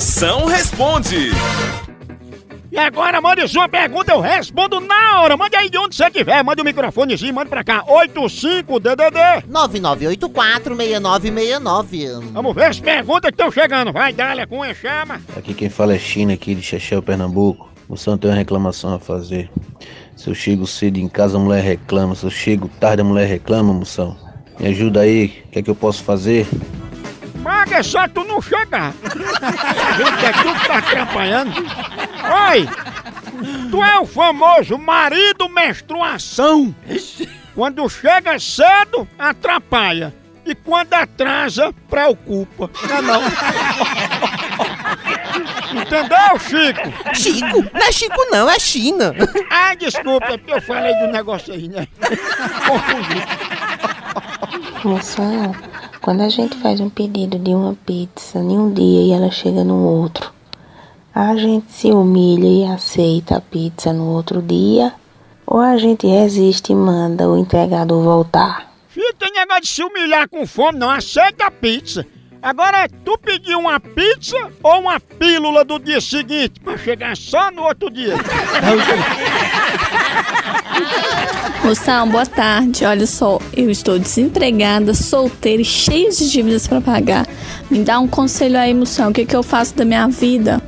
Moção responde. E agora mande sua pergunta, eu respondo na hora. Mande aí de onde você estiver, mande o microfonezinho, mande pra cá. 85DDD. 99846969. Vamos ver as perguntas que estão chegando. Vai, Dália, com a chama. Aqui quem fala é China, aqui de Chechel, Pernambuco. Moção tem uma reclamação a fazer. Se eu chego cedo em casa, a mulher reclama. Se eu chego tarde, a mulher reclama, moção. Me ajuda aí, o que é que eu posso fazer? Maga, é só tu não chegar. A gente é tudo tá atrapalhando. Oi! Tu é o famoso marido menstruação. Quando chega cedo, atrapalha. E quando atrasa, preocupa. Não é não? Entendeu, Chico? Chico? Não é Chico não, é China. Ah, desculpa, é porque eu falei do negócio aí, né? Confundi. Moção, quando a gente faz um pedido de uma pizza em um dia e ela chega no outro, a gente se humilha e aceita a pizza no outro dia? Ou a gente resiste e manda o entregador voltar? Filho, tem negócio de se humilhar com fome, não. Aceita a pizza. Agora, tu pediu uma pizza ou uma pílula do dia seguinte pra chegar só no outro dia? Moção, boa tarde. Olha só, eu estou desempregada, solteira e cheia de dívidas para pagar. Me dá um conselho aí, moção. O que, que eu faço da minha vida?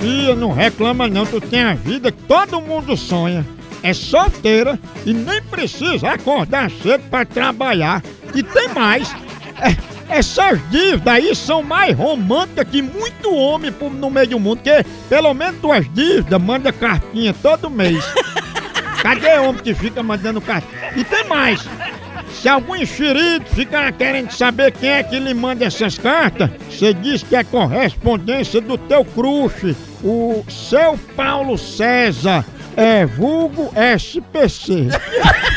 Filha, não reclama não, tu tem a vida que todo mundo sonha. É solteira e nem precisa acordar cedo pra trabalhar. E tem mais. É, essas dívidas aí são mais românticas que muito homem no meio do mundo, porque pelo menos tuas dívidas manda cartinha todo mês. Cadê homem que fica mandando cartinha? E tem mais. Se algum enxerido ficar querendo saber quem é que lhe manda essas cartas, você diz que é correspondência do teu crush, o seu Paulo César, é vulgo SPC.